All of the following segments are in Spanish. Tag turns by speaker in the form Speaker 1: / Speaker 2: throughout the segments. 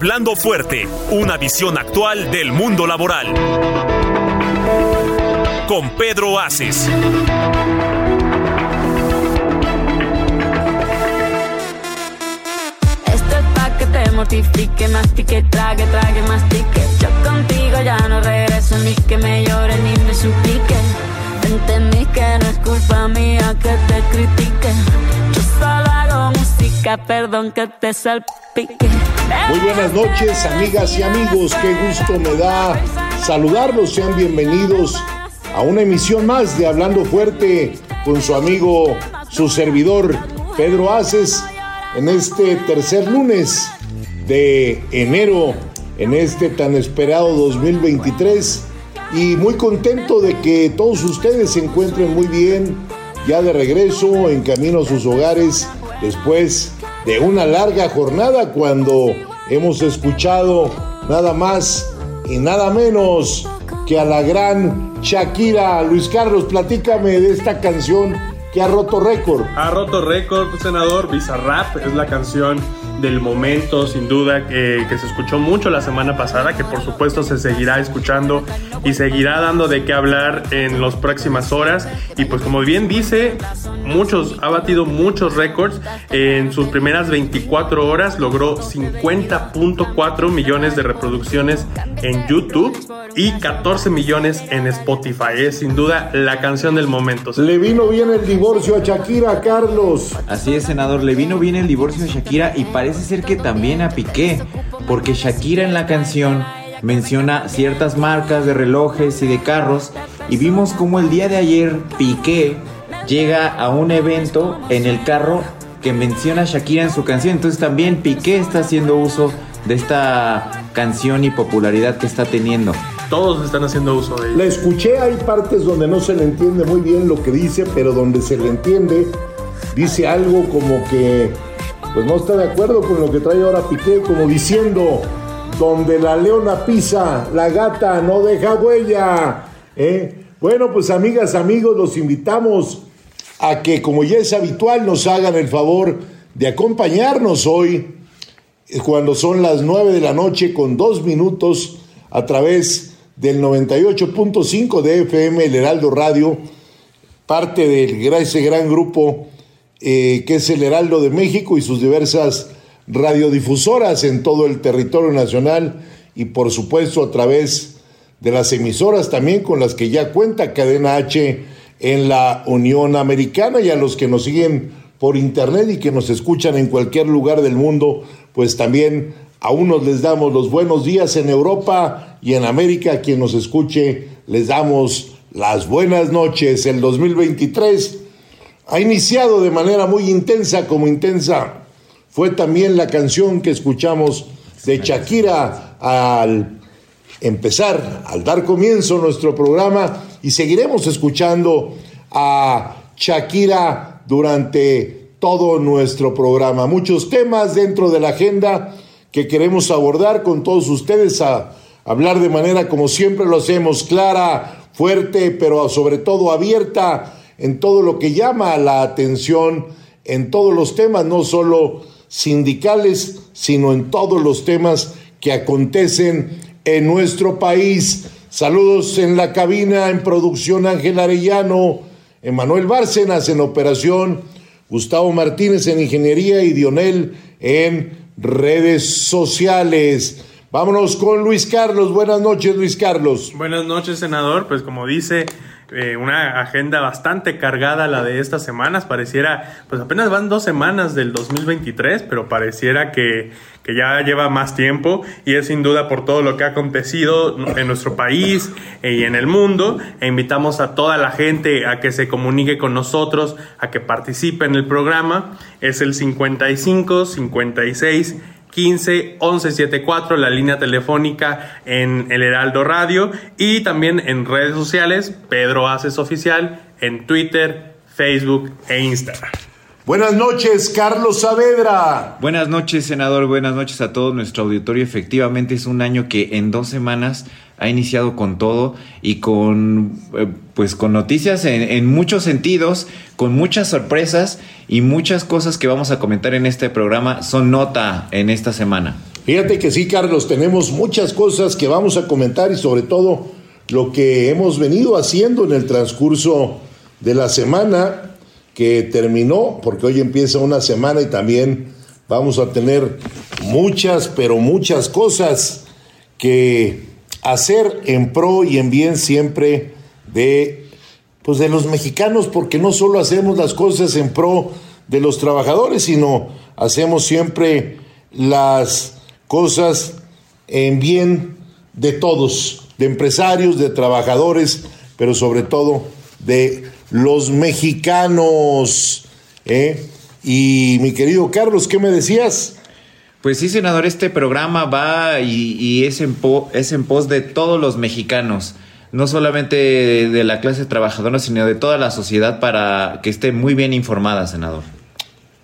Speaker 1: Hablando fuerte, una visión actual del mundo laboral. Con Pedro Aces.
Speaker 2: Esto es pa' que te mortifique, mastique, trague, trague, mastique. Yo contigo ya no regreso ni que me llore ni me suplique. Entendí que no es culpa mía que te critique. Yo solo hago música, perdón que te salpique.
Speaker 3: Muy buenas noches, amigas y amigos. Qué gusto me da saludarlos. Sean bienvenidos a una emisión más de Hablando Fuerte con su amigo, su servidor, Pedro Aces, en este tercer lunes de enero, en este tan esperado 2023. Y muy contento de que todos ustedes se encuentren muy bien, ya de regreso, en camino a sus hogares, después de una larga jornada cuando hemos escuchado nada más y nada menos que a la gran Shakira. Luis Carlos, platícame de esta canción que ha roto récord.
Speaker 4: Ha roto récord, senador. Bizarrap es la canción del momento, sin duda, que, que, se escuchó mucho la semana pasada, que por supuesto se seguirá escuchando y seguirá dando de qué hablar en las próximas horas. Y pues como bien dice, muchos, ha batido muchos récords. En sus primeras 24 horas logró 50.4 millones de reproducciones en YouTube y 14 millones en Spotify. Es sin duda la canción del momento.
Speaker 3: Le vino bien el divorcio a Shakira, Carlos.
Speaker 5: Así es, senador, le vino bien el divorcio a Shakira y parece ser que también a Piqué, porque Shakira en la canción menciona ciertas marcas de relojes y de carros y vimos como el día de ayer Piqué llega a un evento en el carro que menciona Shakira en su canción, entonces también Piqué está haciendo uso de esta canción y popularidad que está teniendo.
Speaker 4: Todos están haciendo uso de ella.
Speaker 3: La escuché, hay partes donde no se le entiende muy bien lo que dice, pero donde se le entiende, dice algo como que pues no está de acuerdo con lo que trae ahora Piqué, como diciendo, donde la leona pisa, la gata no deja huella. ¿eh? Bueno, pues amigas, amigos, los invitamos a que, como ya es habitual, nos hagan el favor de acompañarnos hoy, cuando son las 9 de la noche, con dos minutos, a través del 98.5 de FM, el Heraldo Radio, parte de ese gran grupo eh, que es el Heraldo de México y sus diversas radiodifusoras en todo el territorio nacional y por supuesto a través de las emisoras también con las que ya cuenta Cadena H en la Unión Americana y a los que nos siguen por internet y que nos escuchan en cualquier lugar del mundo, pues también a unos les damos los buenos días en Europa y en América, a quien nos escuche les damos las buenas noches. El 2023 ha iniciado de manera muy intensa, como intensa fue también la canción que escuchamos de Shakira al empezar, al dar comienzo nuestro programa y seguiremos escuchando a Shakira durante todo nuestro programa. Muchos temas dentro de la agenda que queremos abordar con todos ustedes, a hablar de manera como siempre lo hacemos, clara, fuerte, pero sobre todo abierta en todo lo que llama la atención, en todos los temas, no solo sindicales, sino en todos los temas que acontecen en nuestro país. Saludos en la cabina, en producción Ángel Arellano, Emanuel Bárcenas en operación, Gustavo Martínez en ingeniería y Dionel en redes sociales. Vámonos con Luis Carlos. Buenas noches, Luis Carlos.
Speaker 4: Buenas noches, senador. Pues como dice eh, una agenda bastante cargada la de estas semanas. Pareciera, pues apenas van dos semanas del 2023, pero pareciera que, que ya lleva más tiempo y es sin duda por todo lo que ha acontecido en nuestro país y en el mundo. E invitamos a toda la gente a que se comunique con nosotros, a que participe en el programa. Es el 55 56 15 11 74, la línea telefónica en el Heraldo Radio y también en redes sociales, Pedro Haces Oficial, en Twitter, Facebook e Instagram.
Speaker 3: Buenas noches, Carlos Saavedra.
Speaker 5: Buenas noches, senador. Buenas noches a todo nuestro auditorio. Efectivamente, es un año que en dos semanas ha iniciado con todo y con eh, pues con noticias en, en, muchos sentidos, con muchas sorpresas y muchas cosas que vamos a comentar en este programa son nota en esta semana.
Speaker 3: Fíjate que sí, Carlos, tenemos muchas cosas que vamos a comentar y sobre todo lo que hemos venido haciendo en el transcurso de la semana que terminó, porque hoy empieza una semana y también vamos a tener muchas, pero muchas cosas que hacer en pro y en bien siempre de pues de los mexicanos, porque no solo hacemos las cosas en pro de los trabajadores, sino hacemos siempre las cosas en bien de todos, de empresarios, de trabajadores, pero sobre todo de los mexicanos. ¿eh? Y mi querido Carlos, ¿qué me decías?
Speaker 5: Pues sí, senador, este programa va y, es en pos de todos los mexicanos, no solamente de, de la clase trabajadora, sino de toda la sociedad para que esté muy bien informada, senador.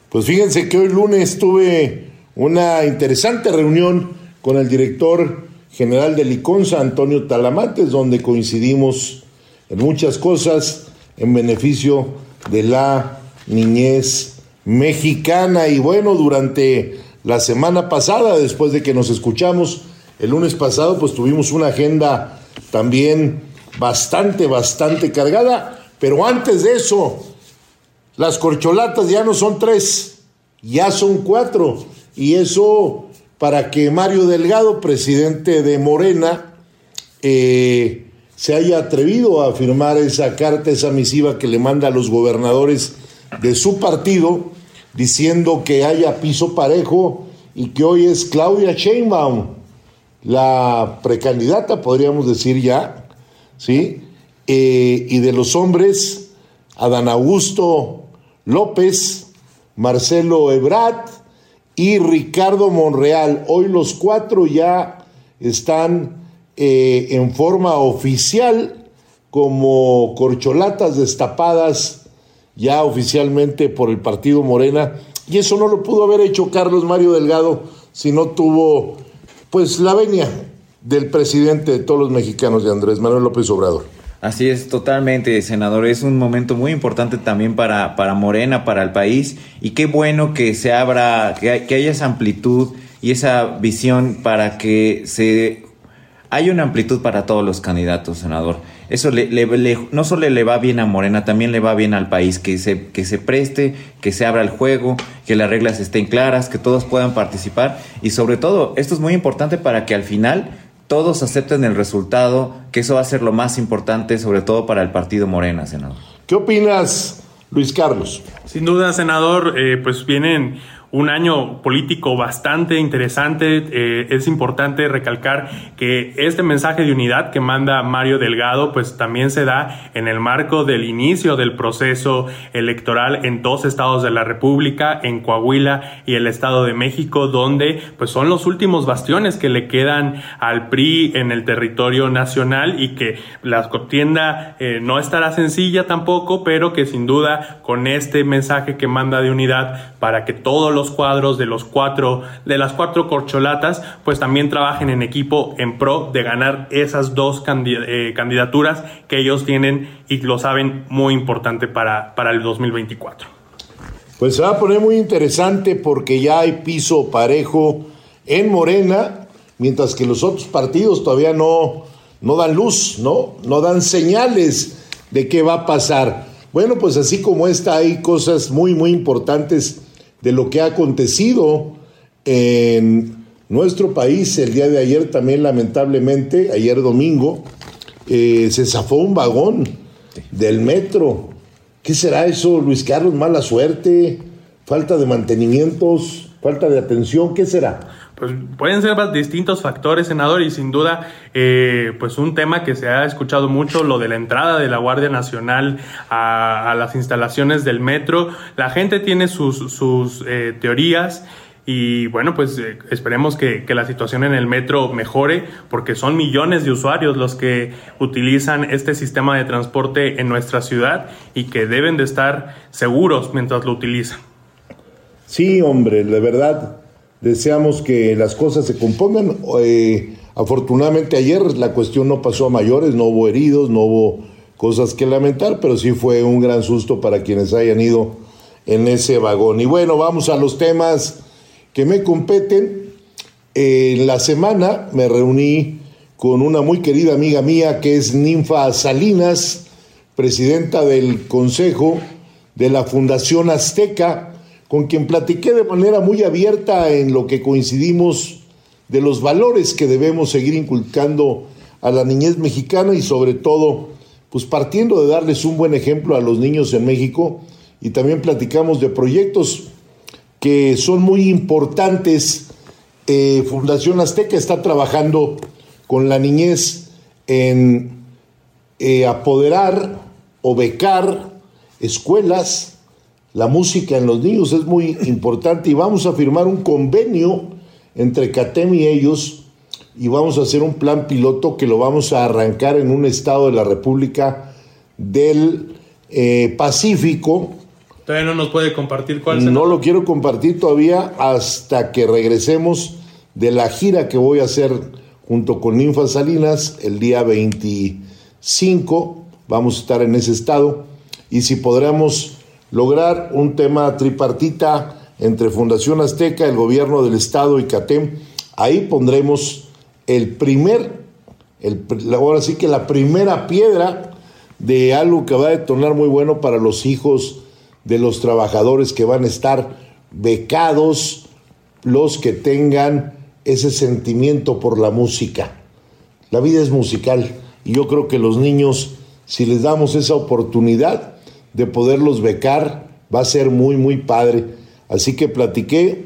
Speaker 3: Pues fíjense que hoy lunes tuve una interesante reunión con el director general de Liconza, Antonio Talamates, donde coincidimos en muchas cosas en beneficio de la niñez mexicana. Y bueno, durante la semana pasada, después de que nos escuchamos el lunes pasado, pues tuvimos una agenda también bastante, bastante cargada. Pero antes de eso, las corcholatas ya no son tres, ya son cuatro. Y eso para que Mario Delgado, presidente de Morena, eh, se haya atrevido a firmar esa carta, esa misiva que le manda a los gobernadores de su partido, diciendo que haya piso parejo y que hoy es Claudia Sheinbaum, la precandidata, podríamos decir ya, ¿sí? Eh, y de los hombres, Adán Augusto López, Marcelo Ebrat y Ricardo Monreal. Hoy los cuatro ya están eh, en forma oficial como corcholatas destapadas ya oficialmente por el partido Morena y eso no lo pudo haber hecho Carlos Mario Delgado si no tuvo pues la venia del presidente de todos los mexicanos de Andrés Manuel López Obrador.
Speaker 5: Así es, totalmente, senador. Es un momento muy importante también para, para Morena, para el país. Y qué bueno que se abra, que, que haya esa amplitud y esa visión para que se hay una amplitud para todos los candidatos, senador. Eso le, le, le, no solo le va bien a Morena, también le va bien al país, que se, que se preste, que se abra el juego, que las reglas estén claras, que todos puedan participar y sobre todo, esto es muy importante para que al final todos acepten el resultado, que eso va a ser lo más importante, sobre todo para el partido Morena, senador.
Speaker 3: ¿Qué opinas, Luis Carlos?
Speaker 4: Sin duda, senador, eh, pues vienen un año político bastante interesante. Eh, es importante recalcar que este mensaje de unidad que manda Mario Delgado, pues también se da en el marco del inicio del proceso electoral en dos estados de la República, en Coahuila y el Estado de México, donde pues son los últimos bastiones que le quedan al PRI en el territorio nacional y que la contienda eh, no estará sencilla tampoco, pero que sin duda con este mensaje que manda de unidad para que todos los cuadros de los cuatro, de las cuatro corcholatas, pues también trabajen en equipo en pro de ganar esas dos candidaturas que ellos tienen y lo saben muy importante para, para el 2024.
Speaker 3: Pues se va a poner muy interesante porque ya hay piso parejo en Morena, mientras que los otros partidos todavía no, no dan luz, ¿no? No dan señales de qué va a pasar. Bueno, pues así como esta hay cosas muy, muy importantes de lo que ha acontecido en nuestro país el día de ayer también lamentablemente, ayer domingo, eh, se zafó un vagón del metro. ¿Qué será eso, Luis Carlos? ¿Mala suerte? ¿Falta de mantenimientos? ¿Falta de atención? ¿Qué será?
Speaker 4: Pues pueden ser distintos factores, senador, y sin duda, eh, pues un tema que se ha escuchado mucho, lo de la entrada de la Guardia Nacional a, las instalaciones del metro. La gente tiene sus, eh, teorías y bueno, pues eh, esperemos que, que, la situación en el metro mejore porque son millones de usuarios los que utilizan este sistema de transporte en nuestra ciudad y que deben de estar seguros mientras lo utilizan.
Speaker 3: Sí, hombre, de verdad deseamos que las cosas se compongan. Eh, afortunadamente ayer la cuestión no pasó a mayores, no hubo heridos, no hubo cosas que lamentar, pero sí fue un gran susto para quienes hayan ido en ese vagón. Y bueno, vamos a los temas que me competen. En la semana me reuní con una muy querida amiga mía que es Ninfa Salinas, presidenta del Consejo de la Fundación Azteca, con quien platiqué de manera muy abierta en lo que coincidimos de los valores que debemos seguir inculcando a la niñez mexicana y sobre todo, pues partiendo de darles un buen ejemplo a los niños en México y también platicamos de proyectos que son muy importantes. Eh, Fundación Azteca está trabajando con la niñez en eh, apoderar o becar escuelas. La música en los niños es muy importante y vamos a firmar un convenio entre CATEM y ellos y vamos a hacer un plan piloto que lo vamos a arrancar en un estado de la República del eh, Pacífico
Speaker 4: Todavía no nos puede compartir cuál.
Speaker 3: No lo quiero compartir todavía hasta que regresemos de la gira que voy a hacer junto con Ninfa Salinas el día 25. Vamos a estar en ese estado y si podremos lograr un tema tripartita entre Fundación Azteca, el gobierno del estado y CATEM, ahí pondremos el primer, ahora sí que la primera piedra de algo que va a detonar muy bueno para los hijos de los trabajadores que van a estar becados, los que tengan ese sentimiento por la música. La vida es musical y yo creo que los niños, si les damos esa oportunidad de poderlos becar, va a ser muy, muy padre. Así que platiqué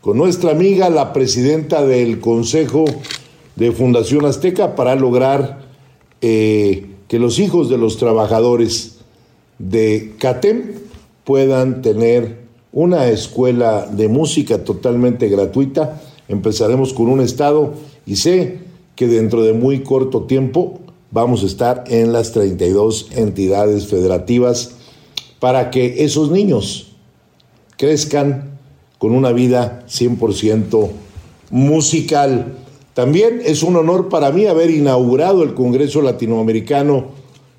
Speaker 3: con nuestra amiga, la presidenta del Consejo de Fundación Azteca, para lograr eh, que los hijos de los trabajadores de CATEM puedan tener una escuela de música totalmente gratuita. Empezaremos con un estado y sé que dentro de muy corto tiempo vamos a estar en las 32 entidades federativas para que esos niños crezcan con una vida 100% musical. También es un honor para mí haber inaugurado el Congreso Latinoamericano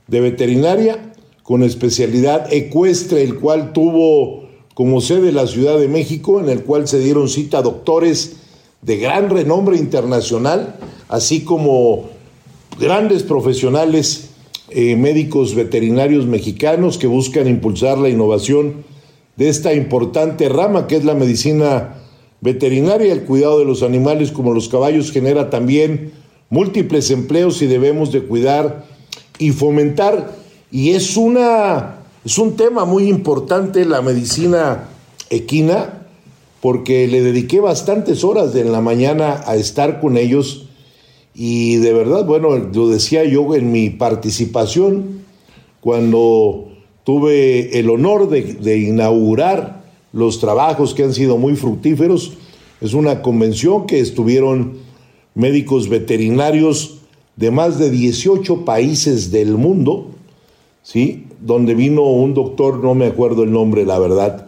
Speaker 3: de Veterinaria con especialidad ecuestre, el cual tuvo como sede la Ciudad de México, en el cual se dieron cita doctores de gran renombre internacional, así como grandes profesionales eh, médicos veterinarios mexicanos que buscan impulsar la innovación de esta importante rama que es la medicina veterinaria. El cuidado de los animales como los caballos genera también múltiples empleos y debemos de cuidar y fomentar y es, una, es un tema muy importante la medicina equina, porque le dediqué bastantes horas de la mañana a estar con ellos. Y de verdad, bueno, lo decía yo en mi participación, cuando tuve el honor de, inaugurar los trabajos que han sido muy fructíferos. Es una convención que estuvieron médicos veterinarios de más de 18 países del mundo ¿sí? Donde vino un doctor, no me acuerdo el nombre, la verdad,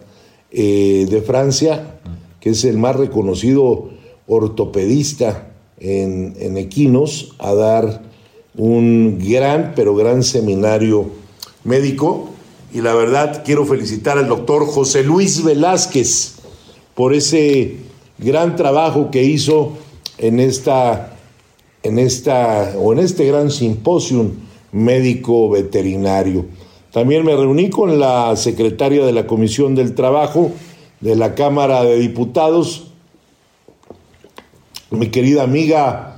Speaker 3: eh, de Francia, que es el más reconocido ortopedista en, equinos, a dar un gran, pero gran seminario médico. Y la verdad, quiero felicitar al doctor José Luis Velázquez por ese gran trabajo que hizo en esta, en esta, o en este gran simposium médico veterinario. También me reuní con la secretaria de la Comisión del Trabajo de la Cámara de Diputados, mi querida amiga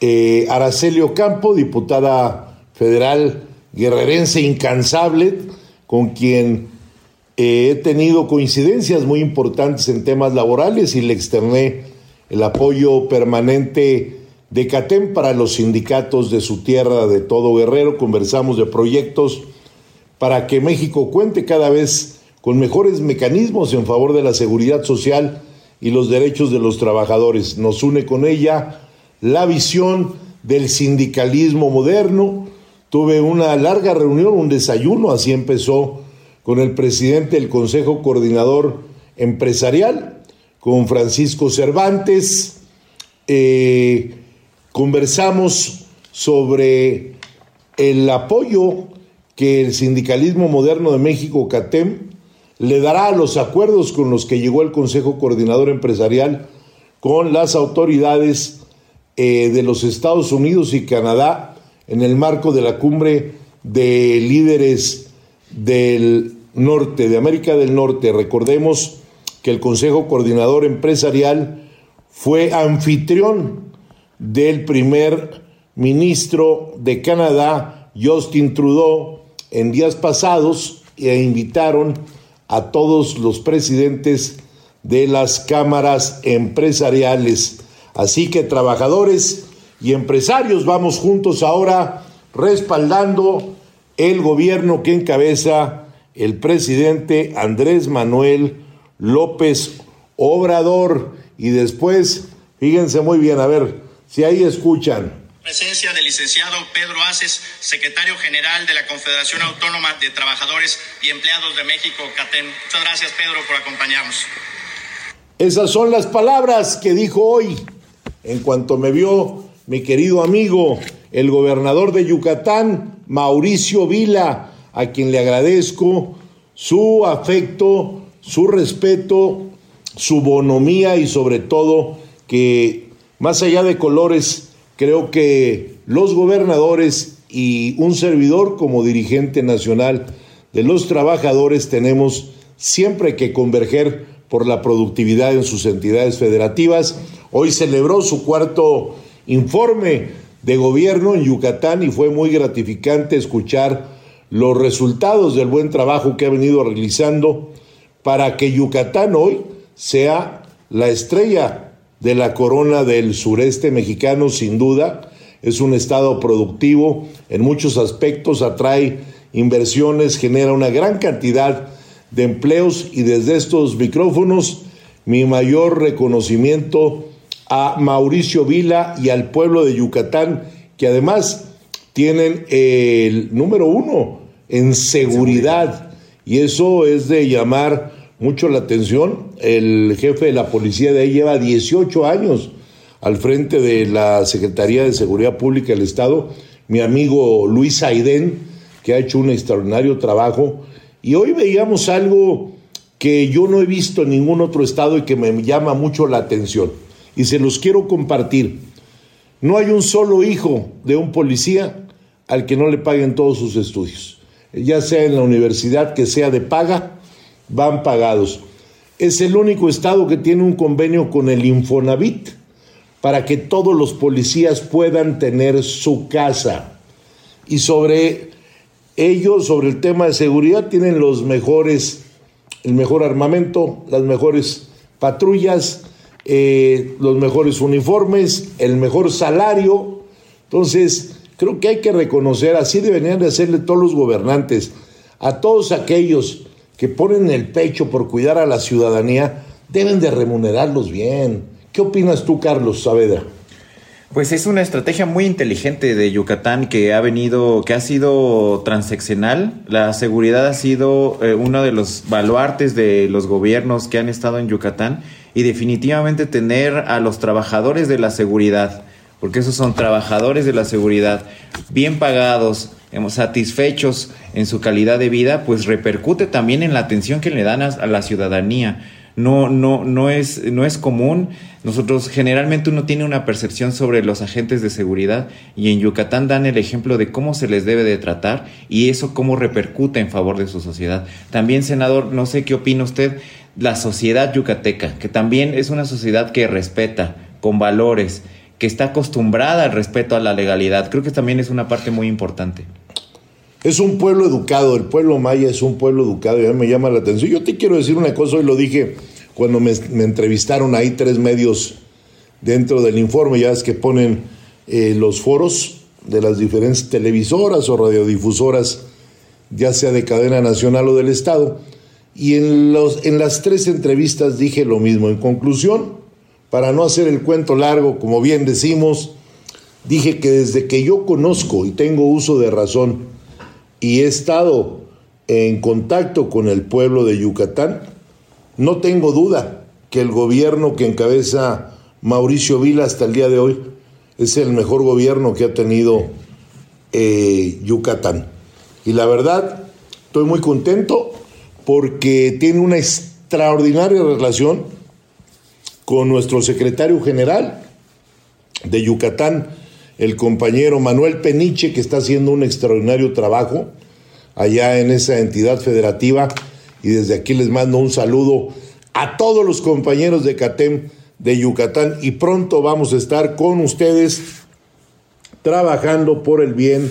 Speaker 3: eh, Araceli Ocampo, diputada federal guerrerense incansable, con quien eh, he tenido coincidencias muy importantes en temas laborales y le externé el apoyo permanente de CATEM para los sindicatos de su tierra, de todo Guerrero. Conversamos de proyectos para que México cuente cada vez con mejores mecanismos en favor de la seguridad social y los derechos de los trabajadores. Nos une con ella la visión del sindicalismo moderno. Tuve una larga reunión, un desayuno, así empezó con el presidente del Consejo Coordinador Empresarial, con Francisco Cervantes. Eh, conversamos sobre el apoyo que el sindicalismo moderno de México, CATEM, le dará los acuerdos con los que llegó el Consejo Coordinador Empresarial con las autoridades eh, de los Estados Unidos y Canadá en el marco de la cumbre de líderes del norte, de América del Norte. Recordemos que el Consejo Coordinador Empresarial fue anfitrión del primer ministro de Canadá, Justin Trudeau, en días pasados e invitaron a todos los presidentes de las cámaras empresariales. Así que trabajadores y empresarios vamos juntos ahora respaldando el gobierno que encabeza el presidente Andrés Manuel López Obrador. Y después, fíjense muy bien, a ver si ahí escuchan.
Speaker 6: Presencia del licenciado Pedro Aces, secretario general de la Confederación Autónoma de Trabajadores y Empleados de México, CATEM. Muchas gracias, Pedro, por acompañarnos.
Speaker 3: Esas son las palabras que dijo hoy, en cuanto me vio mi querido amigo, el gobernador de Yucatán, Mauricio Vila, a quien le agradezco su afecto, su respeto, su bonomía y sobre todo que más allá de colores, creo que los gobernadores y un servidor como dirigente nacional de los trabajadores tenemos siempre que converger por la productividad en sus entidades federativas. Hoy celebró su cuarto informe de gobierno en Yucatán y fue muy gratificante escuchar los resultados del buen trabajo que ha venido realizando para que Yucatán hoy sea la estrella de la corona del sureste mexicano, sin duda. Es un estado productivo, en muchos aspectos atrae inversiones, genera una gran cantidad de empleos y desde estos micrófonos mi mayor reconocimiento a Mauricio Vila y al pueblo de Yucatán, que además tienen el número uno en seguridad. Y eso es de llamar mucho la atención. El jefe de la policía de ahí lleva 18 años al frente de la Secretaría de Seguridad Pública del Estado, mi amigo Luis Aidén, que ha hecho un extraordinario trabajo. Y hoy veíamos algo que yo no he visto en ningún otro estado y que me llama mucho la atención. Y se los quiero compartir. No hay un solo hijo de un policía al que no le paguen todos sus estudios ya sea en la universidad que sea de paga, van pagados. Es el único estado que tiene un convenio con el Infonavit para que todos los policías puedan tener su casa. Y sobre ello, sobre el tema de seguridad, tienen los mejores, el mejor armamento, las mejores patrullas, eh, los mejores uniformes, el mejor salario. Entonces, Creo que hay que reconocer, así deberían de hacerle todos los gobernantes, a todos aquellos que ponen el pecho por cuidar a la ciudadanía, deben de remunerarlos bien. ¿Qué opinas tú, Carlos Saavedra?
Speaker 5: Pues es una estrategia muy inteligente de Yucatán que ha venido, que ha sido transeccional. La seguridad ha sido eh, uno de los baluartes de los gobiernos que han estado en Yucatán y definitivamente tener a los trabajadores de la seguridad porque esos son trabajadores de la seguridad, bien pagados, satisfechos en su calidad de vida, pues repercute también en la atención que le dan a, la ciudadanía. No, no, no, es, no es común. Nosotros generalmente uno tiene una percepción sobre los agentes de seguridad y en Yucatán dan el ejemplo de cómo se les debe de tratar y eso cómo repercute en favor de su sociedad. También, senador, no sé qué opina usted, la sociedad yucateca, que también es una sociedad que respeta, con valores, que está acostumbrada al respeto a la legalidad. Creo que también es una parte muy importante.
Speaker 3: Es un pueblo educado, el pueblo maya es un pueblo educado y a mí me llama la atención. Yo te quiero decir una cosa, hoy lo dije cuando me, entrevistaron ahí tres medios dentro del informe, ya es que ponen eh, los foros de las diferentes televisoras o radiodifusoras, ya sea de cadena nacional o del Estado. Y en, los, en las tres entrevistas dije lo mismo. En conclusión, para no hacer el cuento largo, como bien decimos, dije que desde que yo conozco y tengo uso de razón y he estado en contacto con el pueblo de Yucatán, no tengo duda que el gobierno que encabeza Mauricio Vila hasta el día de hoy es el mejor gobierno que ha tenido eh, Yucatán. Y la verdad, estoy muy contento porque tiene una extraordinaria relación con nuestro secretario general de Yucatán, el compañero Manuel Peniche, que está haciendo un extraordinario trabajo allá en esa entidad federativa. Y desde aquí les mando un saludo a todos los compañeros de CATEM de Yucatán y pronto vamos a estar con ustedes trabajando por el bien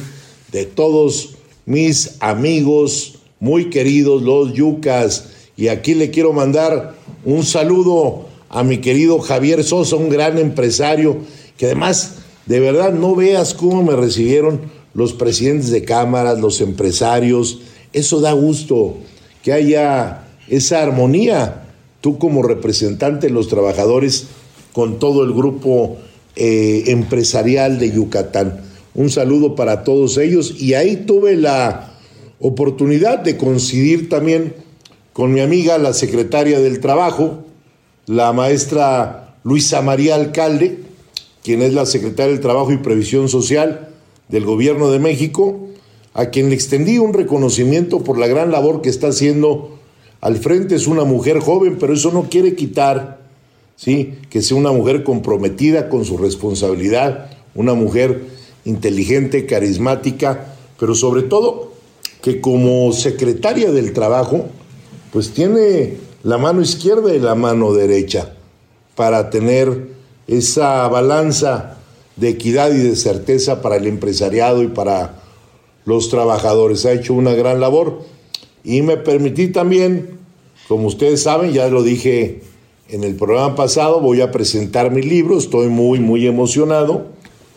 Speaker 3: de todos mis amigos muy queridos, los yucas. Y aquí le quiero mandar un saludo a mi querido Javier Sosa, un gran empresario, que además, de verdad, no veas cómo me recibieron los presidentes de cámaras, los empresarios. Eso da gusto, que haya esa armonía. Tú como representante de los trabajadores con todo el grupo eh, empresarial de Yucatán. Un saludo para todos ellos y ahí tuve la oportunidad de coincidir también con mi amiga, la secretaria del Trabajo, la maestra Luisa María Alcalde, quien es la secretaria del Trabajo y Previsión Social del Gobierno de México, a quien le extendí un reconocimiento por la gran labor que está haciendo al frente. Es una mujer joven, pero eso no quiere quitar, ¿sí? que sea una mujer comprometida con su responsabilidad, una mujer inteligente, carismática, pero sobre todo que como secretaria del Trabajo, pues tiene la mano izquierda y la mano derecha para tener esa balanza de equidad y de certeza para el empresariado y para los trabajadores. Ha hecho una gran labor. Y me permití también, como ustedes saben, ya lo dije en el programa pasado, voy a presentar mi libro, estoy muy, muy emocionado,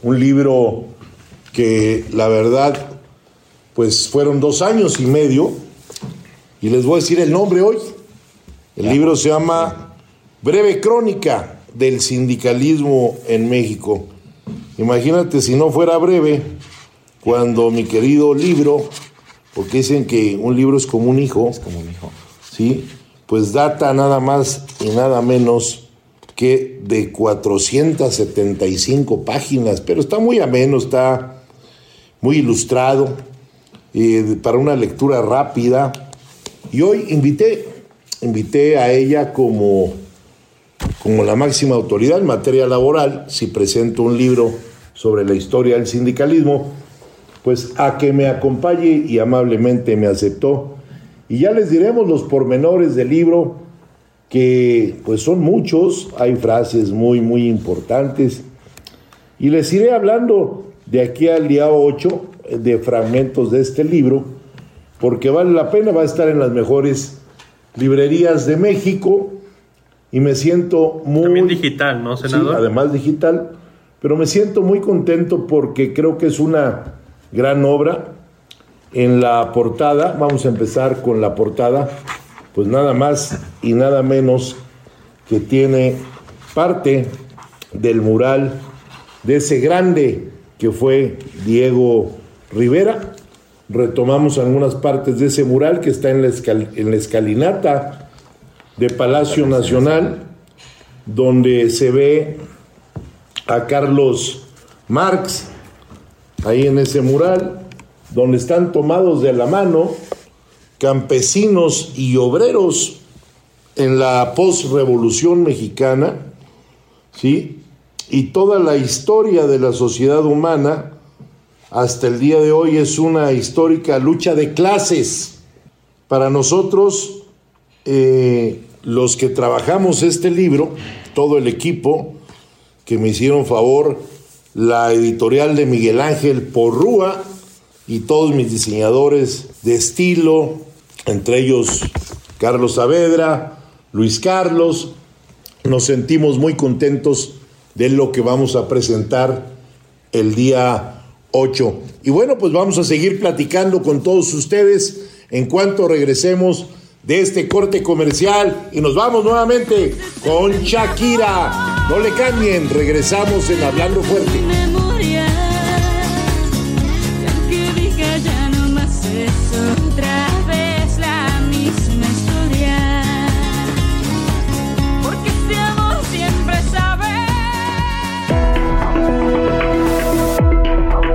Speaker 3: un libro que la verdad, pues fueron dos años y medio, y les voy a decir el nombre hoy. El libro se llama Breve Crónica del Sindicalismo en México. Imagínate si no fuera breve, cuando mi querido libro, porque dicen que un libro es como un hijo,
Speaker 5: Es como un hijo.
Speaker 3: ¿sí? Pues data nada más y nada menos que de 475 páginas, pero está muy ameno, está muy ilustrado, eh, para una lectura rápida. Y hoy invité, invité a ella como, como la máxima autoridad en materia laboral, si presento un libro sobre la historia del sindicalismo, pues a que me acompañe y amablemente me aceptó. Y ya les diremos los pormenores del libro, que pues son muchos, hay frases muy, muy importantes. Y les iré hablando de aquí al día 8 de fragmentos de este libro, porque vale la pena, va a estar en las mejores librerías de México y me siento muy...
Speaker 4: También digital, ¿no,
Speaker 3: Sí,
Speaker 4: senador?
Speaker 3: además digital, pero me siento muy contento porque creo que es una gran obra. En la portada, vamos a empezar con la portada, pues nada más y nada menos que tiene parte del mural de ese grande que fue Diego Rivera. Retomamos algunas partes de ese mural que está en la, escal- en la escalinata de Palacio Nacional, donde se ve a Carlos Marx ahí en ese mural, donde están tomados de la mano campesinos y obreros en la postrevolución mexicana, ¿sí? Y toda la historia de la sociedad humana hasta el día de hoy es una histórica lucha de clases. Para nosotros, eh, los que trabajamos este libro, todo el equipo que me hicieron favor, la editorial de Miguel Ángel Porrúa, y todos mis diseñadores de estilo, entre ellos Carlos Saavedra, Luis Carlos. Nos sentimos muy contentos de lo que vamos a presentar el día 8. Y bueno, pues vamos a seguir platicando con todos ustedes en cuanto regresemos de este corte comercial y nos vamos nuevamente con Shakira. No le cambien, regresamos en Hablando Fuerte.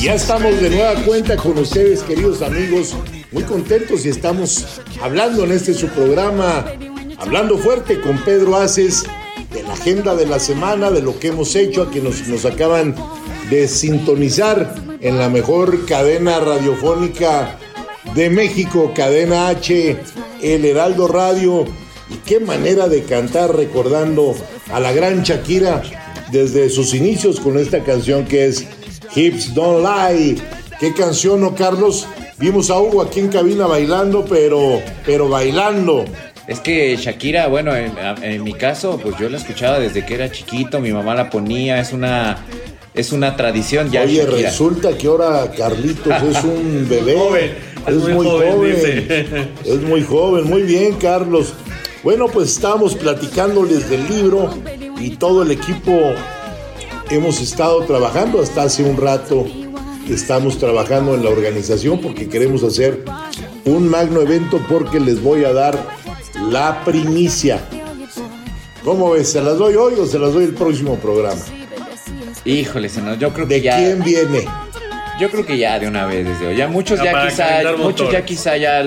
Speaker 3: Ya estamos de nueva cuenta con ustedes, queridos amigos, muy contentos y estamos hablando en este su programa, hablando fuerte con Pedro Aces, de la agenda de la semana, de lo que hemos hecho, a que nos, nos acaban de sintonizar en la mejor cadena radiofónica de México, cadena H, El Heraldo Radio. Y qué manera de cantar recordando a la gran Shakira desde sus inicios con esta canción que es Hips Don't Lie. Qué canción, ¿no, Carlos? Vimos a Hugo aquí en cabina bailando, pero, pero bailando.
Speaker 5: Es que Shakira, bueno, en, en, mi caso, pues yo la escuchaba desde que era chiquito, mi mamá la ponía, es una, es una tradición ya.
Speaker 3: Oye,
Speaker 5: Shakira.
Speaker 3: resulta que ahora Carlitos es un bebé.
Speaker 4: Joven,
Speaker 3: es, muy,
Speaker 4: muy
Speaker 3: joven.
Speaker 4: joven, dice.
Speaker 3: Es muy joven, muy bien, Carlos. Bueno, pues estábamos platicándoles del libro y todo el equipo hemos estado trabajando hasta hace un rato. Estamos trabajando en la organización porque queremos hacer un magno evento porque les voy a dar la primicia. ¿Cómo ves? ¿Se las doy hoy o se las doy el próximo programa?
Speaker 5: Híjole, no, yo creo que
Speaker 3: ¿De
Speaker 5: ya.
Speaker 3: quién viene?
Speaker 5: Yo creo que ya de una vez desde hoy. Ya muchos
Speaker 4: Ya
Speaker 5: ya quizá, muchos ya quizá ya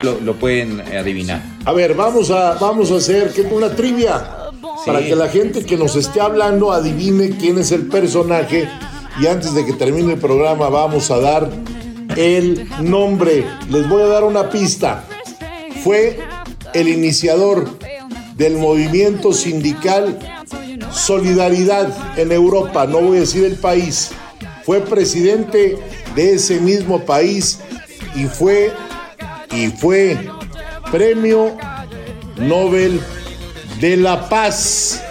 Speaker 5: Lo, lo pueden adivinar.
Speaker 3: A ver, vamos a, vamos a hacer que una trivia para que la gente que nos esté hablando adivine quién es el personaje. Y antes de que termine el programa, vamos a dar el nombre. Les voy a dar una pista. Fue el iniciador del movimiento sindical Solidaridad en Europa. No voy a decir el país. Fue presidente de ese mismo país y fue y fue Premio Nobel de la Paz.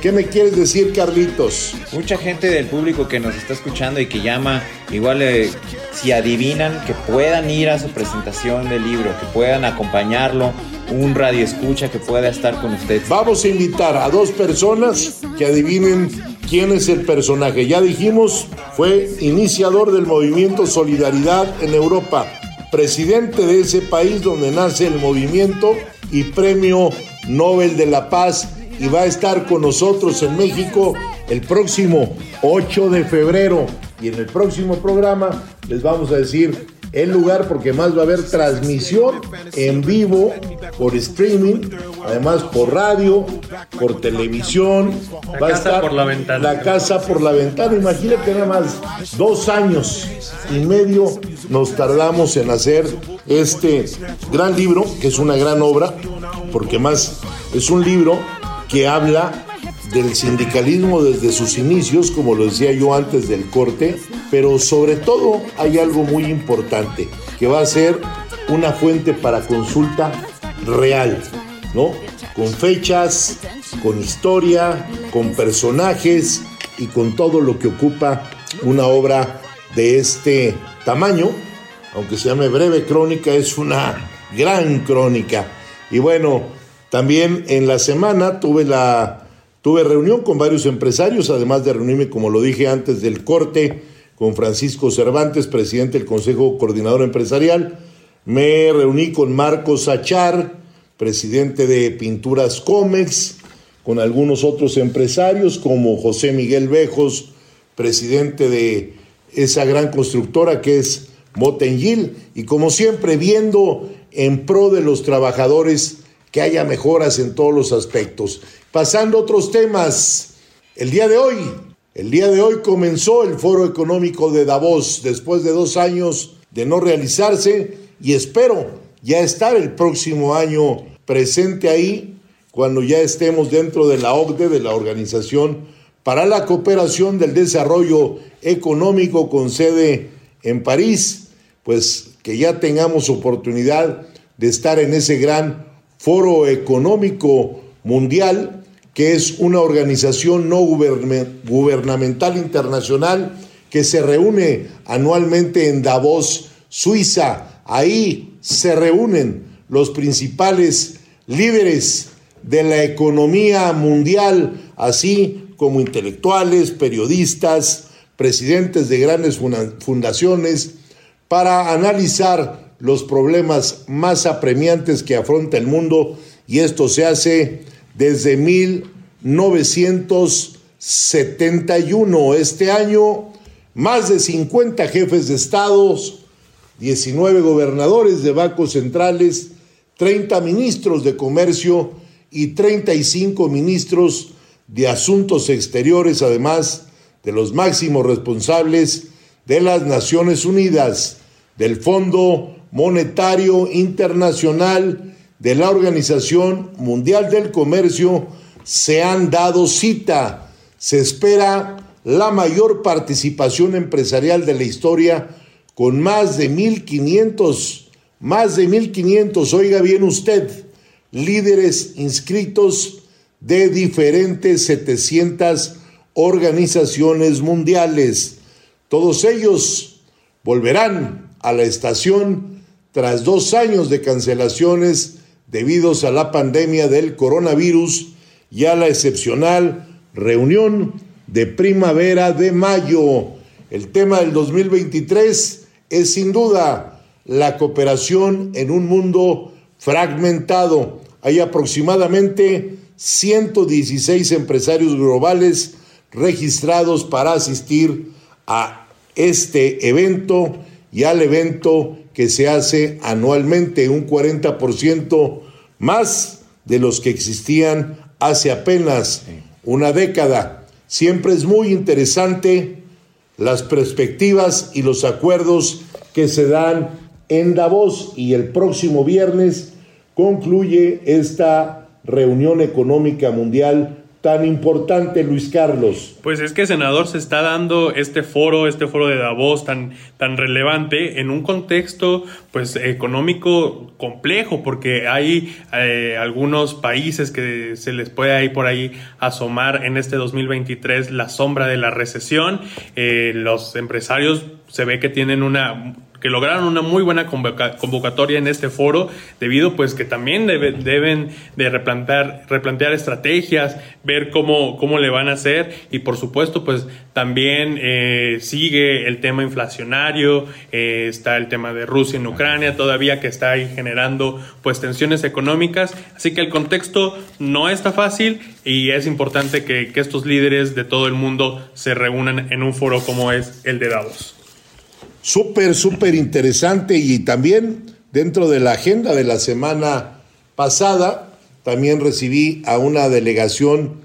Speaker 3: ¿Qué me quieres decir, Carlitos?
Speaker 5: Mucha gente del público que nos está escuchando y que llama, igual eh, si adivinan, que puedan ir a su presentación del libro, que puedan acompañarlo, un radio escucha que pueda estar con ustedes.
Speaker 3: Vamos a invitar a dos personas que adivinen quién es el personaje. Ya dijimos, fue iniciador del movimiento Solidaridad en Europa, presidente de ese país donde nace el movimiento y premio Nobel de la Paz y va a estar con nosotros en México el próximo 8 de febrero. Y en el próximo programa les vamos a decir el lugar porque más va a haber transmisión en vivo por streaming, además por radio, por televisión.
Speaker 4: La
Speaker 3: va a
Speaker 4: casa
Speaker 3: estar
Speaker 4: por la ventana.
Speaker 3: La casa por la ventana. Imagínate nada más, dos años y medio nos tardamos en hacer este gran libro, que es una gran obra, porque más es un libro que habla del sindicalismo desde sus inicios, como lo decía yo antes del corte, pero sobre todo hay algo muy importante, que va a ser una fuente para consulta real, ¿no? Con fechas, con historia, con personajes y con todo lo que ocupa una obra de este tamaño. Aunque se llame breve crónica, es una gran crónica. Y bueno, también en la semana tuve la tuve reunión con varios empresarios, además de reunirme, como lo dije antes del corte, con Francisco Cervantes, presidente del Consejo Coordinador Empresarial. Me reuní con Marcos Achar, presidente de Pinturas Comex, con algunos otros empresarios como José Miguel Bejos, presidente de esa gran constructora que es Motengil, y como siempre viendo en pro de los trabajadores que haya mejoras en todos los aspectos. Pasando a otros temas, el día de hoy, el día de hoy comenzó el Foro Económico de Davos después de dos años de no realizarse y espero ya estar el próximo año presente ahí cuando ya estemos dentro de la OCDE, de la Organización para la Cooperación del Desarrollo Económico con sede en París, pues que ya tengamos oportunidad de estar en ese gran foro económico mundial, que es una organización no gubernamental internacional que se reúne anualmente en Davos, Suiza. Ahí se reúnen los principales líderes de la economía mundial, así como intelectuales, periodistas, presidentes de grandes fundaciones, para analizar los problemas más apremiantes que afronta el mundo y esto se hace desde 1971. Este año, más de 50 jefes de estados, 19 gobernadores de bancos centrales, 30 ministros de comercio y 35 ministros de asuntos exteriores, además de los máximos responsables de las Naciones Unidas, del Fondo Monetario Internacional, de la Organización Mundial del Comercio, se han dado cita. Se espera la mayor participación empresarial de la historia con más de 1.500 más de 1.500, oiga bien usted, líderes inscritos de diferentes 700 organizaciones mundiales. Todos ellos volverán a la estación tras dos años de cancelaciones debidos a la pandemia del coronavirus y a la excepcional reunión de primavera de mayo. El tema del 2023 es sin duda la cooperación en un mundo fragmentado. Hay aproximadamente 116 empresarios globales registrados para asistir a este evento y al evento que se hace anualmente, un 40% más de los que existían hace apenas una década. Siempre es muy interesante las perspectivas y los acuerdos que se dan en Davos y el próximo viernes concluye esta reunión económica mundial tan importante, Luis Carlos?
Speaker 4: Pues es que, senador, se está dando este foro, este foro de Davos tan, tan relevante en un contexto pues económico complejo, porque hay eh, algunos países que se les puede ahí por ahí asomar en este 2023 la sombra de la recesión. Eh, los empresarios se ve que tienen una que lograron una muy buena convocatoria en este foro, debido pues que también deben de replantear, replantear estrategias, ver cómo, cómo le van a hacer. Y por supuesto pues también eh, sigue el tema inflacionario, eh, está el tema de Rusia en Ucrania todavía que está ahí generando pues tensiones económicas, así que el contexto no está fácil y es importante que, que estos líderes de todo el mundo se reúnan en un foro como es el de Davos
Speaker 3: súper, súper interesante y también dentro de la agenda de la semana pasada, también recibí a una delegación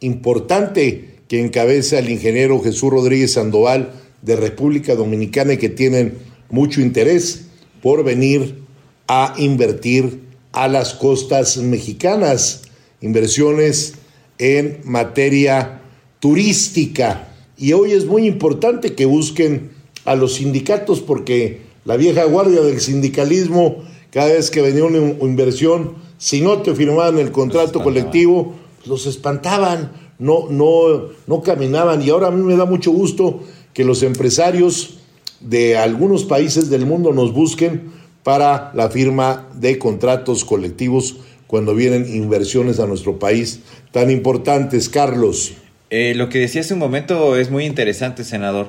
Speaker 3: importante que encabeza el ingeniero Jesús Rodríguez Sandoval de República Dominicana y que tienen mucho interés por venir a invertir a las costas mexicanas, inversiones en materia turística. Y hoy es muy importante que busquen a los sindicatos porque la vieja guardia del sindicalismo, cada vez que venía una inversión, si no te firmaban el contrato colectivo, los espantaban, no, no, no caminaban. Y ahora a mí me da mucho gusto que los empresarios de algunos países del mundo nos busquen para la firma de contratos colectivos cuando vienen inversiones a nuestro país tan importantes. Carlos.
Speaker 5: Eh, lo que decía hace un momento es muy interesante, senador.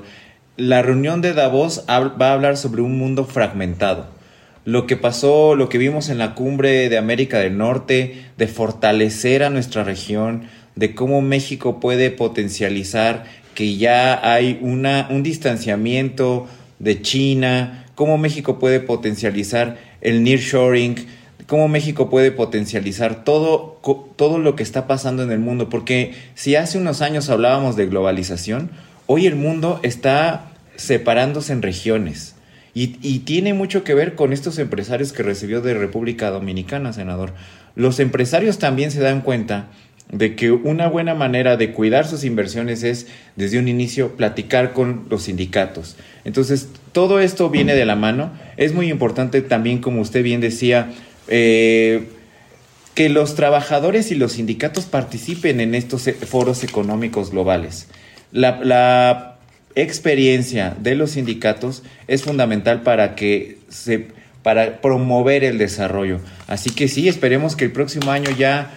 Speaker 5: La reunión de Davos va a hablar sobre un mundo fragmentado. Lo que pasó, lo que vimos en la cumbre de América del Norte, de fortalecer a nuestra región, de cómo México puede potencializar que ya hay una, un distanciamiento de China, cómo México puede potencializar el nearshoring, cómo México puede potencializar todo, todo lo que está pasando en el mundo, porque si hace unos años hablábamos de globalización, hoy el mundo está separándose en regiones. Y, tiene mucho que ver con estos empresarios que recibió de República Dominicana, senador. Los empresarios también se dan cuenta de que una buena manera de cuidar sus inversiones es desde un inicio platicar con los sindicatos. Entonces, todo esto viene de la mano. Es muy importante también, como usted bien decía, eh, que los trabajadores y los sindicatos participen en estos foros económicos globales. La, experiencia de los sindicatos es fundamental para que se para promover el desarrollo. Así que sí, esperemos que el próximo año ya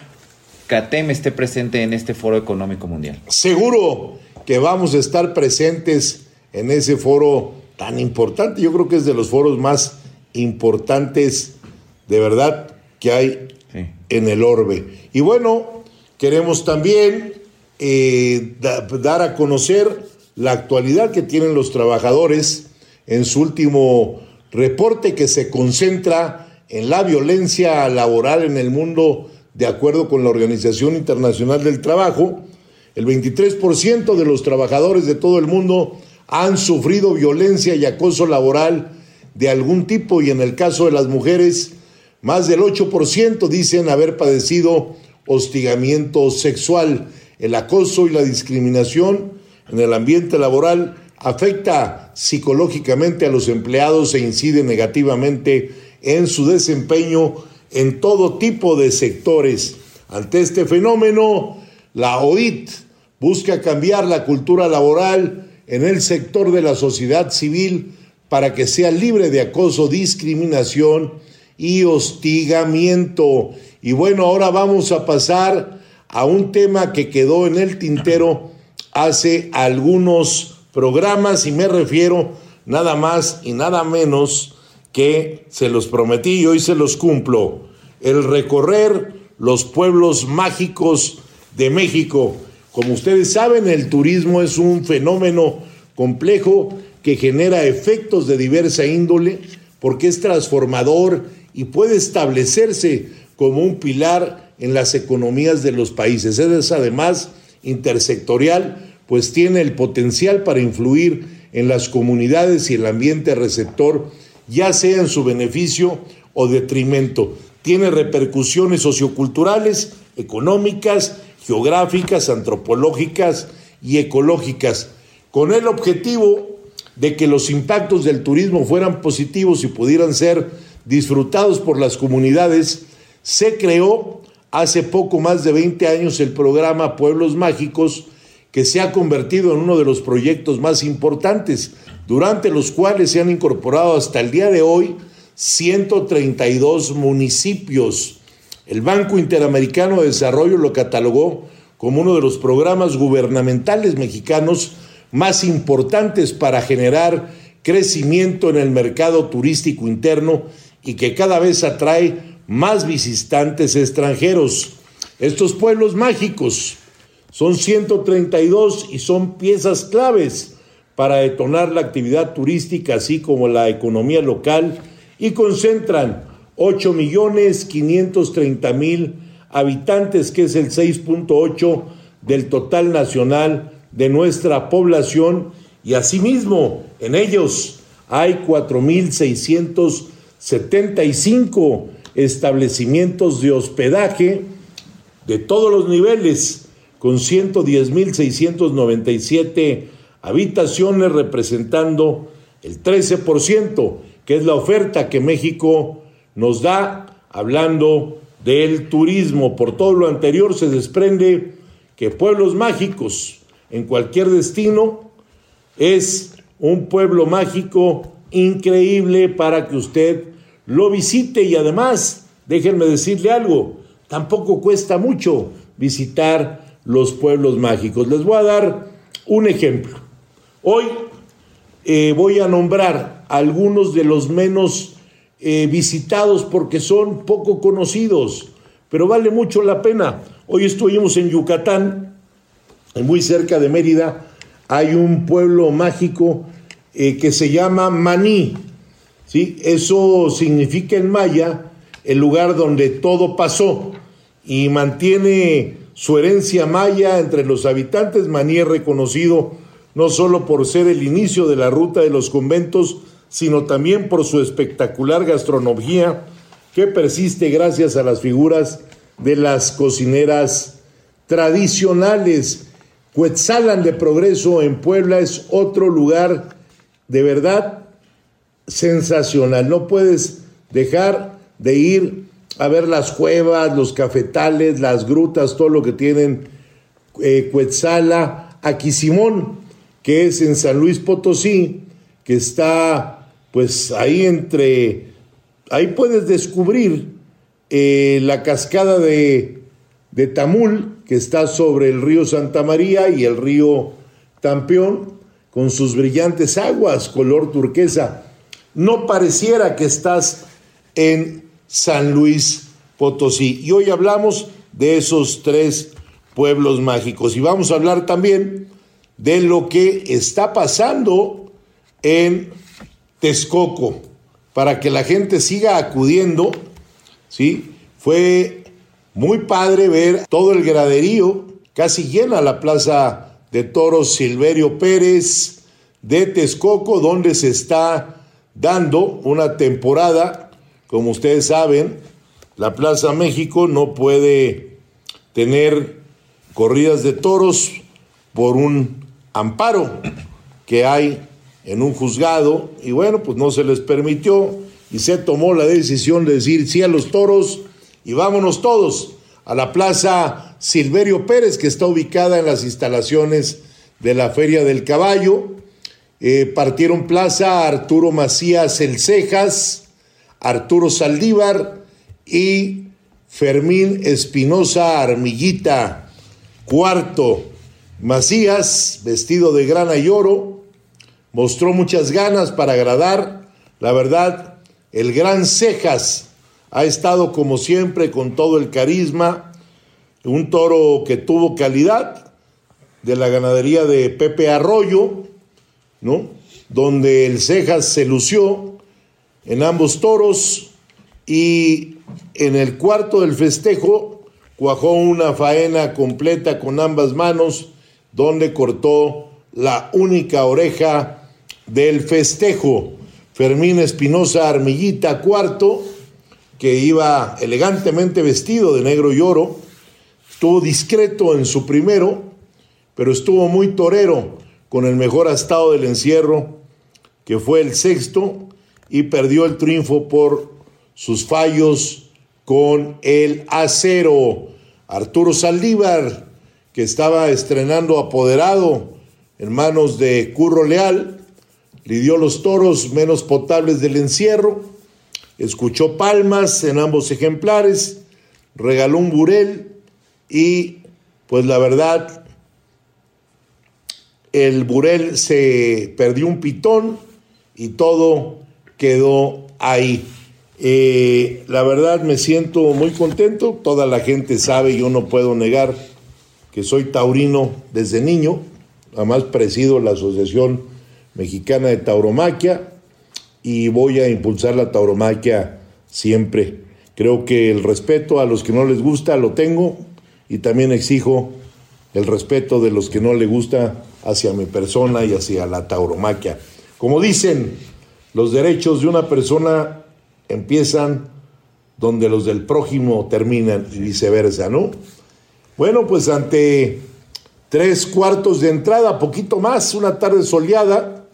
Speaker 5: CATEM esté presente en este foro económico mundial.
Speaker 3: Seguro que vamos a estar presentes en ese foro tan importante. Yo creo que es de los foros más importantes de verdad que hay en el orbe. Y bueno, queremos también eh, dar a conocer la actualidad que tienen los trabajadores en su último reporte que se concentra en la violencia laboral en el mundo de acuerdo con la Organización Internacional del Trabajo, el 23% de los trabajadores de todo el mundo han sufrido violencia y acoso laboral de algún tipo y en el caso de las mujeres, más del 8% dicen haber padecido hostigamiento sexual. El acoso y la discriminación en el ambiente laboral afecta psicológicamente a los empleados e incide negativamente en su desempeño en todo tipo de sectores. Ante este fenómeno, la OIT busca cambiar la cultura laboral en el sector de la sociedad civil para que sea libre de acoso, discriminación y hostigamiento. Y bueno, ahora vamos a pasar a un tema que quedó en el tintero hace algunos programas y me refiero nada más y nada menos que se los prometí y hoy se los cumplo. El recorrer los pueblos mágicos de México. Como ustedes saben, el turismo es un fenómeno complejo que genera efectos de diversa índole porque es transformador y puede establecerse como un pilar en las economías de los países. Es además intersectorial, pues tiene el potencial para influir en las comunidades y el ambiente receptor ya sea en su beneficio o detrimento. Tiene repercusiones socioculturales, económicas, geográficas, antropológicas y ecológicas, con el objetivo de que los impactos del turismo fueran positivos y pudieran ser disfrutados por las comunidades, se creó hace poco más de 20 años el programa Pueblos Mágicos, que se ha convertido en uno de los proyectos más importantes durante los cuales se han incorporado hasta el día de hoy 132 municipios. El Banco Interamericano de Desarrollo lo catalogó como uno de los programas gubernamentales mexicanos más importantes para generar crecimiento en el mercado turístico interno y que cada vez atrae más visitantes extranjeros. Estos pueblos mágicos son 132 y son piezas claves para detonar la actividad turística así como la economía local y concentran 8 millones 530 mil habitantes, que es el 6.8 del total nacional de nuestra población y asimismo en ellos hay 4.675 establecimientos de hospedaje de todos los niveles con 110.697 habitaciones representando el 13%, que es la oferta que México nos da hablando del turismo. Por todo lo anterior se desprende que pueblos mágicos en cualquier destino es un pueblo mágico increíble para que usted lo visite y además, déjenme decirle algo, tampoco cuesta mucho visitar los pueblos mágicos. Les voy a dar un ejemplo. Hoy eh, voy a nombrar algunos de los menos eh, visitados porque son poco conocidos, pero vale mucho la pena. Hoy estuvimos en Yucatán, muy cerca de Mérida, hay un pueblo mágico eh, que se llama Maní. ¿Sí? Eso significa en maya el lugar donde todo pasó y mantiene su herencia maya entre los habitantes. Maní es reconocido no solo por ser el inicio de la ruta de los conventos, sino también por su espectacular gastronomía que persiste gracias a las figuras de las cocineras tradicionales. Cuetzalan de Progreso en Puebla es otro lugar de verdad sensacional. No puedes dejar de ir a ver las cuevas, los cafetales, las grutas, todo lo que tienen eh, Cuetzala, Aquisimón, que es en San Luis Potosí, que está pues ahí entre, ahí puedes descubrir eh, la cascada de, de Tamul, que está sobre el río Santa María y el río Tampeón, con sus brillantes aguas color turquesa. No pareciera que estás en San Luis Potosí. Y hoy hablamos de esos tres pueblos mágicos. Y vamos a hablar también de lo que está pasando en Texcoco, para que la gente siga acudiendo, ¿sí? Fue muy padre ver todo el graderío, casi llena la plaza de toros Silverio Pérez de Texcoco, donde se está dando una temporada, como ustedes saben, la Plaza México no puede tener corridas de toros por un amparo que hay en un juzgado y bueno, pues no se les permitió y se tomó la decisión de decir sí a los toros y vámonos todos a la Plaza Silverio Pérez que está ubicada en las instalaciones de la Feria del Caballo. Eh, partieron plaza Arturo Macías El Cejas, Arturo Saldívar y Fermín Espinosa Armillita. Cuarto, Macías, vestido de grana y oro, mostró muchas ganas para agradar. La verdad, el gran Cejas ha estado como siempre con todo el carisma, un toro que tuvo calidad de la ganadería de Pepe Arroyo, ¿no? Donde el Cejas se lució en ambos toros y en el cuarto del festejo cuajó una faena completa con ambas manos donde cortó la única oreja del festejo. Fermín Espinosa Armillita, cuarto, que iba elegantemente vestido de negro y oro, estuvo discreto en su primero, pero estuvo muy torero con el mejor estado del encierro, que fue el sexto, y perdió el triunfo por sus fallos con el acero. Arturo Saldívar que estaba estrenando apoderado en manos de Curro Leal, lidió los toros menos potables del encierro, escuchó palmas en ambos ejemplares, regaló un burel y pues la verdad el burel se perdió un pitón y todo quedó ahí. Eh, la verdad me siento muy contento, toda la gente sabe, yo no puedo negar que soy taurino desde niño, además presido la Asociación Mexicana de Tauromaquia y voy a impulsar la tauromaquia siempre. Creo que el respeto a los que no les gusta lo tengo y también exijo el respeto de los que no les gusta hacia mi persona y hacia la tauromaquia. Como dicen, los derechos de una persona empiezan donde los del prójimo terminan y viceversa, ¿no? Bueno, pues ante tres cuartos de entrada, poquito más, una tarde soleada,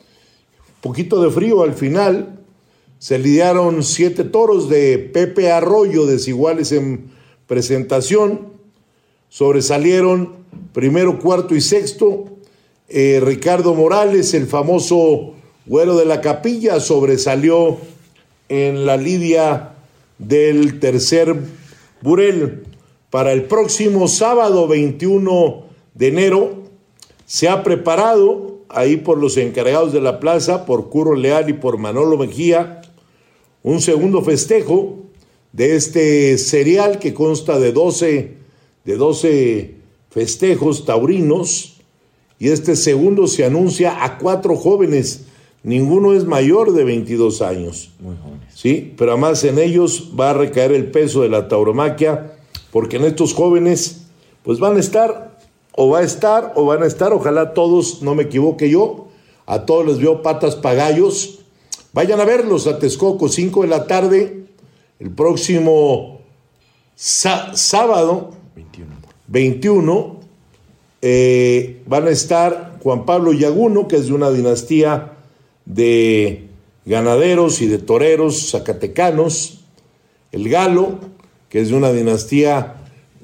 Speaker 3: poquito de frío al final, se lidiaron siete toros de Pepe Arroyo, desiguales en presentación. Sobresalieron primero, cuarto y sexto. Eh, Ricardo Morales, el famoso güero de la capilla, sobresalió en la lidia del tercer Burel. Para el próximo sábado 21 de enero se ha preparado ahí por los encargados de la plaza, por Curro Leal y por Manolo Mejía, un segundo festejo de este serial que consta de 12, de 12 festejos taurinos y este segundo se anuncia a cuatro jóvenes, ninguno es mayor de 22 años.
Speaker 5: Muy jóvenes.
Speaker 3: Sí, pero además en ellos va a recaer el peso de la tauromaquia, porque en estos jóvenes pues van a estar o va a estar o van a estar, ojalá todos, no me equivoque yo, a todos les veo patas pagallos. Vayan a verlos a Texcoco, 5 de la tarde, el próximo sábado
Speaker 5: 21.
Speaker 3: 21. Eh, van a estar Juan Pablo Yaguno, que es de una dinastía de ganaderos y de toreros zacatecanos, el Galo, que es de una dinastía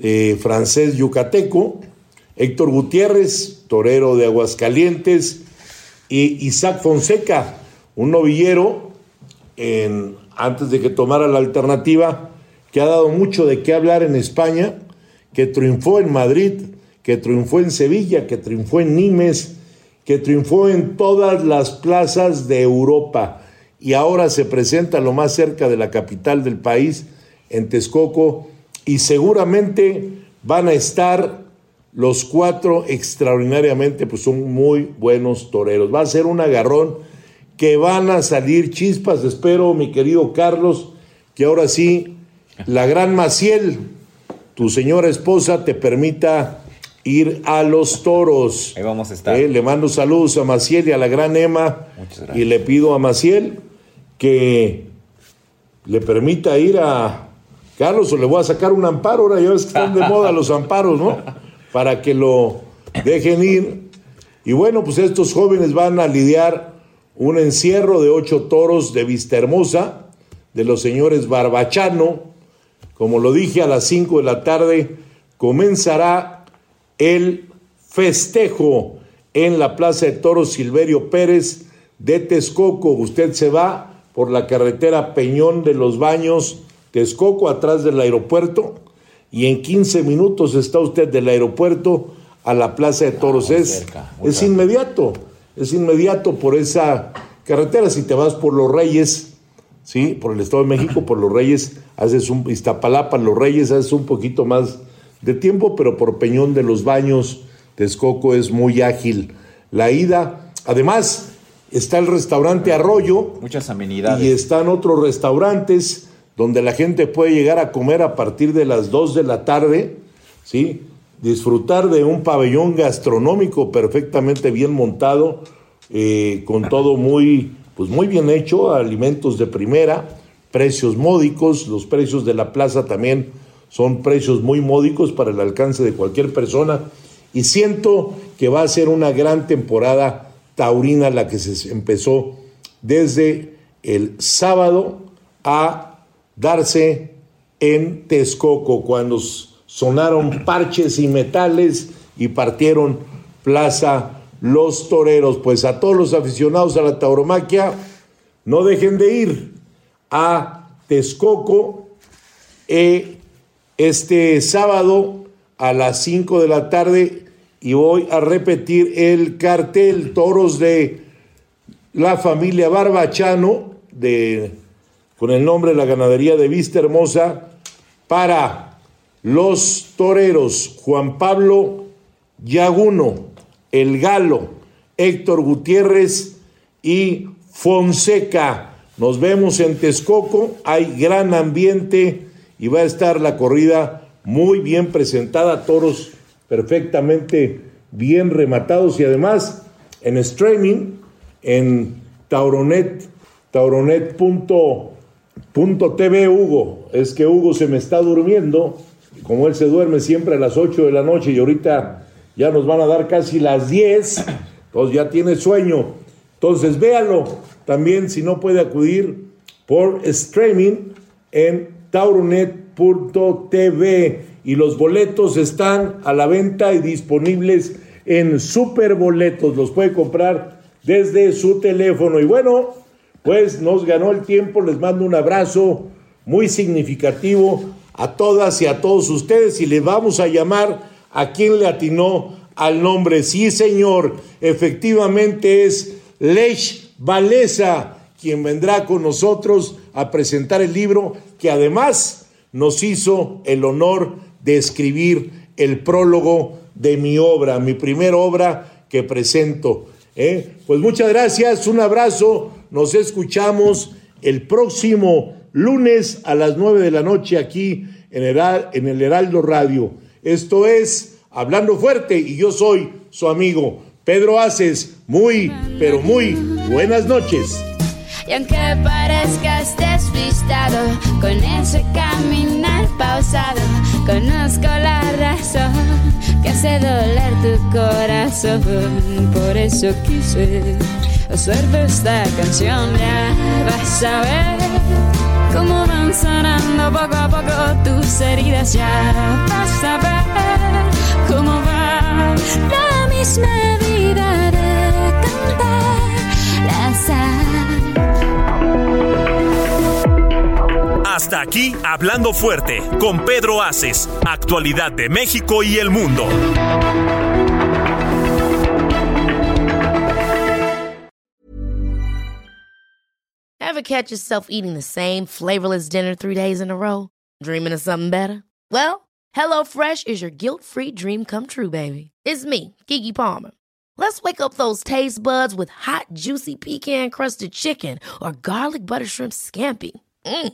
Speaker 3: eh, francés yucateco, Héctor Gutiérrez, torero de Aguascalientes, y Isaac Fonseca, un novillero, antes de que tomara la alternativa, que ha dado mucho de qué hablar en España, que triunfó en Madrid, que triunfó en Sevilla, que triunfó en Nimes, que triunfó en todas las plazas de Europa y ahora se presenta lo más cerca de la capital del país, en Texcoco, y seguramente van a estar los cuatro extraordinariamente, pues son muy buenos toreros. Va a ser un agarrón que van a salir chispas. Espero, mi querido Carlos, que ahora sí, la gran Maciel, tu señora esposa, te permita ir a los toros.
Speaker 5: Ahí vamos a estar.
Speaker 3: Eh, le mando saludos a Maciel y a la gran Emma.
Speaker 5: Muchas gracias.
Speaker 3: Y le pido a Maciel que le permita ir a Carlos o le voy a sacar un amparo. Ahora ya ves que están de moda los amparos, ¿no? Para que lo dejen ir. Y bueno, pues estos jóvenes van a lidiar un encierro de ocho toros de Vista Hermosa, de los señores Barbachano. Como lo dije, a las cinco de la tarde comenzará el festejo en la Plaza de Toros Silverio Pérez de Texcoco. Usted se va por la carretera Peñón de los Baños, Texcoco, atrás del aeropuerto, y en 15 minutos está usted del aeropuerto a la Plaza de Toros.
Speaker 5: muy
Speaker 3: es
Speaker 5: cerca,
Speaker 3: es inmediato, es inmediato por esa carretera. Si te vas por Los Reyes, ¿sí? por el Estado de México, por Los Reyes, haces un Iztapalapa, Los Reyes, haces un poquito más de tiempo, pero por Peñón de los Baños, Texcoco es muy ágil. La ida, además, está el restaurante Arroyo
Speaker 5: Muchas amenidades.
Speaker 3: y están otros restaurantes donde la gente puede llegar a comer a partir de las 2 de la tarde, ¿sí? Disfrutar de un pabellón gastronómico perfectamente bien montado, eh, con todo muy, pues muy bien hecho, alimentos de primera, precios módicos, los precios de la plaza también son precios muy módicos para el alcance de cualquier persona y siento que va a ser una gran temporada taurina la que se empezó desde el sábado a darse en Texcoco cuando sonaron parches y metales y partieron plaza los toreros. Pues a todos los aficionados a la tauromaquia, no dejen de ir a Texcoco eh, este sábado a las 5 de la tarde y voy a repetir el cartel Toros de la familia Barbachano de con el nombre de la ganadería de Vista Hermosa para los toreros Juan Pablo Yaguno, El Galo, Héctor Gutiérrez y Fonseca. Nos vemos en Texcoco, hay gran ambiente y va a estar la corrida muy bien presentada, toros perfectamente bien rematados y además en streaming en Tauronet, tauronet.tv Hugo. Es que Hugo se me está durmiendo, como él se duerme siempre a las 8 de la noche y ahorita ya nos van a dar casi las 10, entonces ya tiene sueño. Entonces véalo también si no puede acudir por streaming en TV y los boletos están a la venta y disponibles en Superboletos. Los puede comprar desde su teléfono. Y bueno, pues nos ganó el tiempo. Les mando un abrazo muy significativo a todas y a todos ustedes y le vamos a llamar a quien le atinó al nombre. Sí, señor, efectivamente es Lech Valesa quien vendrá con nosotros a presentar el libro que además nos hizo el honor de escribir el prólogo de mi obra, mi primera obra que presento. ¿eh? Pues muchas gracias, un abrazo, nos escuchamos el próximo lunes a las nueve de la noche aquí en en el Heraldo Radio. Esto es Hablando Fuerte y yo soy su amigo Pedro Aces. Muy, pero muy buenas noches.
Speaker 2: Y aunque parezcas despistado con ese caminar pausado, conozco la razón que hace doler tu corazón. Por eso quise hacerte esta canción. Ya vas a ver cómo van sanando poco a poco tus heridas. Ya vas a ver cómo va la misma vida de cantar la
Speaker 1: Hasta aquí, Hablando Fuerte, con Pedro Aces, actualidad de México y el mundo.
Speaker 7: Ever catch yourself eating the same flavorless dinner three days in a row? Dreaming of something better? Well, HelloFresh is your guilt-free dream come true, baby. It's me, Kiki Palmer. Let's wake up those taste buds with hot, juicy pecan-crusted chicken or garlic butter shrimp scampi. Mm.